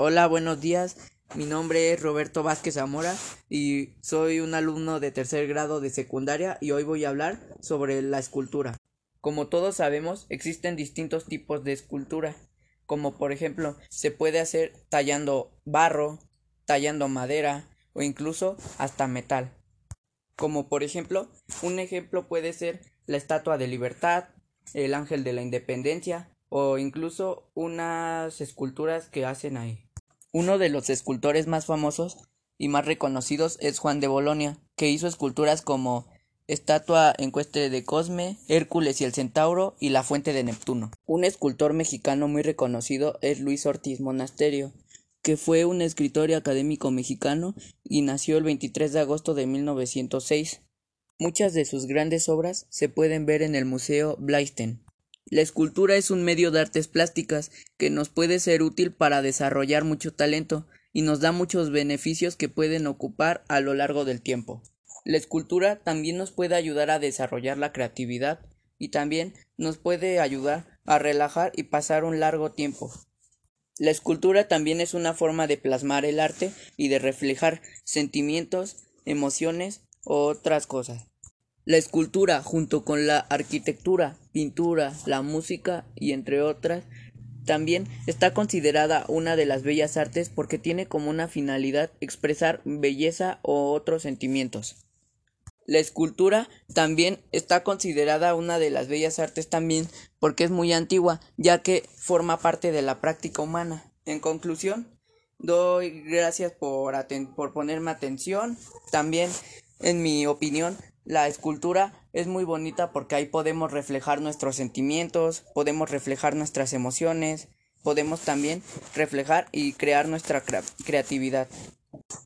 Hola, buenos días. Mi nombre es Roberto Vázquez Zamora y soy un alumno de tercer grado de secundaria y hoy voy a hablar sobre la escultura. Como todos sabemos, existen distintos tipos de escultura, como por ejemplo, se puede hacer tallando barro, tallando madera o incluso hasta metal. Como por ejemplo, un ejemplo puede ser la Estatua de Libertad, el Ángel de la Independencia o incluso unas esculturas que hacen ahí. Uno de los escultores más famosos y más reconocidos es Juan de Bolonia, que hizo esculturas como Estatua Encueste de Cosme, Hércules y el Centauro y la Fuente de Neptuno. Un escultor mexicano muy reconocido es Luis Ortiz Monasterio, que fue un escritor y académico mexicano y nació el 23 de agosto de 1906. Muchas de sus grandes obras se pueden ver en el Museo Blaisten. La escultura es un medio de artes plásticas que nos puede ser útil para desarrollar mucho talento y nos da muchos beneficios que pueden ocupar a lo largo del tiempo. La escultura también nos puede ayudar a desarrollar la creatividad y también nos puede ayudar a relajar y pasar un largo tiempo. La escultura también es una forma de plasmar el arte y de reflejar sentimientos, emociones o otras cosas. La escultura, junto con la arquitectura, pintura, la música y entre otras, también está considerada una de las bellas artes porque tiene como una finalidad expresar belleza o otros sentimientos. La escultura también está considerada una de las bellas artes también porque es muy antigua, ya que forma parte de la práctica humana. En conclusión, doy gracias por, por ponerme atención. También, en mi opinión, la escultura es muy bonita porque ahí podemos reflejar nuestros sentimientos, podemos reflejar nuestras emociones, podemos también reflejar y crear nuestra creatividad.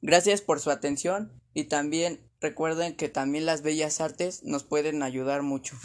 Gracias por su atención y también recuerden que también las bellas artes nos pueden ayudar mucho.